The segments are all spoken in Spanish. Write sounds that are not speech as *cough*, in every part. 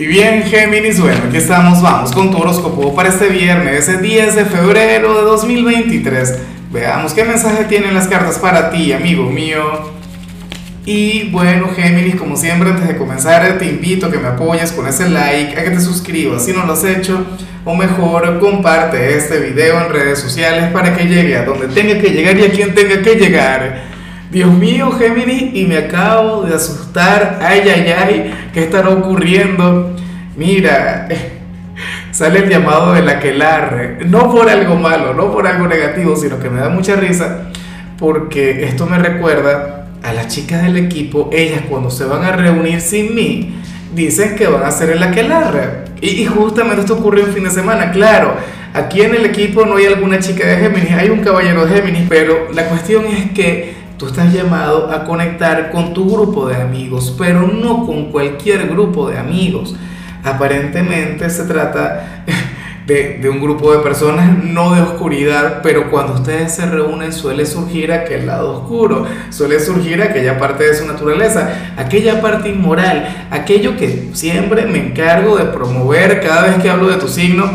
Y bien, Géminis, bueno, aquí estamos, vamos con tu horóscopo para este viernes, ese 10 de febrero de 2023. Veamos qué mensaje tienen las cartas para ti, amigo mío. Y bueno, Géminis, como siempre, antes de comenzar, te invito a que me apoyes con ese like, a que te suscribas si no lo has hecho, o mejor, comparte este video en redes sociales para que llegue a donde tenga que llegar y a quien tenga que llegar. Dios mío, Géminis, y me acabo de asustar. Ay, ay, ay, ¿qué estará ocurriendo? Mira, *laughs* sale el llamado del aquelarre. No por algo malo, no por algo negativo, sino que me da mucha risa porque esto me recuerda a las chicas del equipo. Ellas, cuando se van a reunir sin mí, dicen que van a hacer el aquelarre. Y, justamente esto ocurrió en fin de semana, claro. Aquí en el equipo no hay alguna chica de Géminis, hay un caballero de Géminis, pero la cuestión es que Tú estás llamado a conectar con tu grupo de amigos, pero no con cualquier grupo de amigos. Aparentemente se trata *laughs* de, un grupo de personas no de oscuridad, pero cuando ustedes se reúnen suele surgir aquel lado oscuro, suele surgir aquella parte de su naturaleza, aquella parte inmoral, aquello que siempre me encargo de promover cada vez que hablo de tu signo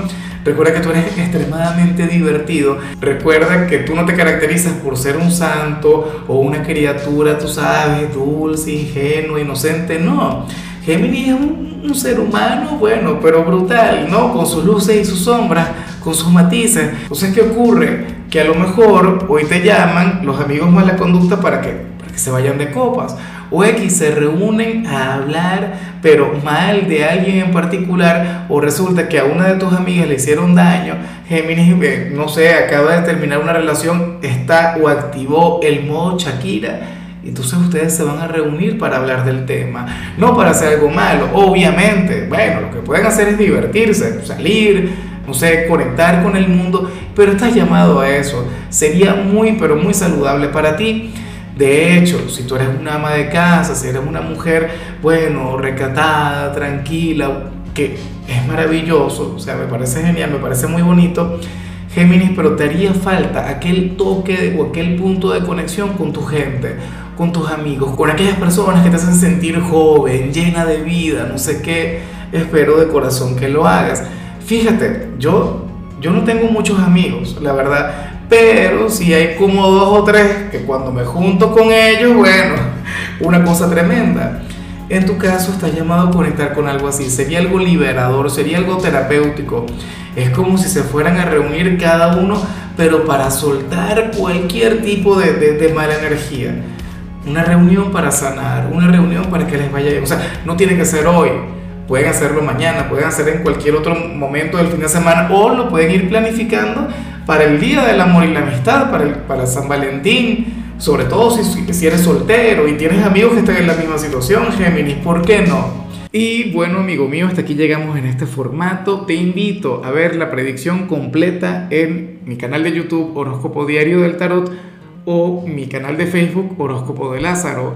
Recuerda que tú eres extremadamente divertido. Recuerda que tú no te caracterizas por ser un santo o una criatura, tú sabes, dulce, ingenuo, inocente. No. Géminis es un, ser humano, bueno, pero brutal, ¿no? Con sus luces y sus sombras, con sus matices. Entonces, ¿qué ocurre? Que a lo mejor hoy te llaman los amigos mala conducta para que, para que se vayan de copas o X se reúnen a hablar, pero mal de alguien en particular, o resulta que a una de tus amigas le hicieron daño, Géminis, eh, no sé, acaba de terminar una relación, está o activó el modo Shakira. Entonces ustedes se van a reunir para hablar del tema, no para hacer algo malo, obviamente. Bueno, lo que pueden hacer es divertirse, salir, no sé, conectar con el mundo, pero estás llamado a eso. Sería muy, pero muy saludable para ti de hecho, si tú eres una ama de casa, si eres una mujer, bueno, recatada, tranquila, que es maravilloso, o sea, me parece genial, me parece muy bonito, Géminis, pero te haría falta aquel toque o aquel punto de conexión con tu gente, con tus amigos, con aquellas personas que te hacen sentir joven, llena de vida, no sé qué, espero de corazón que lo hagas. Fíjate, yo, yo no tengo muchos amigos, la verdad, pero si hay como dos o tres que cuando me junto con ellos, bueno, una cosa tremenda. En tu caso estás llamado a conectar con algo así, sería algo liberador, sería algo terapéutico. Es como si se fueran a reunir cada uno, pero para soltar cualquier tipo de, de, mala energía. Una reunión para sanar, una reunión para que les vaya bien. O sea, no tiene que ser hoy, pueden hacerlo mañana, pueden hacer en cualquier otro momento del fin de semana o lo pueden ir planificando para el Día del Amor y la Amistad, para, el, para San Valentín, sobre todo si, si eres soltero y tienes amigos que están en la misma situación, Géminis, ¿por qué no? Y bueno, amigo mío, hasta aquí llegamos en este formato. Te invito a ver la predicción completa en mi canal de YouTube Horóscopo Diario del Tarot o mi canal de Facebook Horóscopo de Lázaro.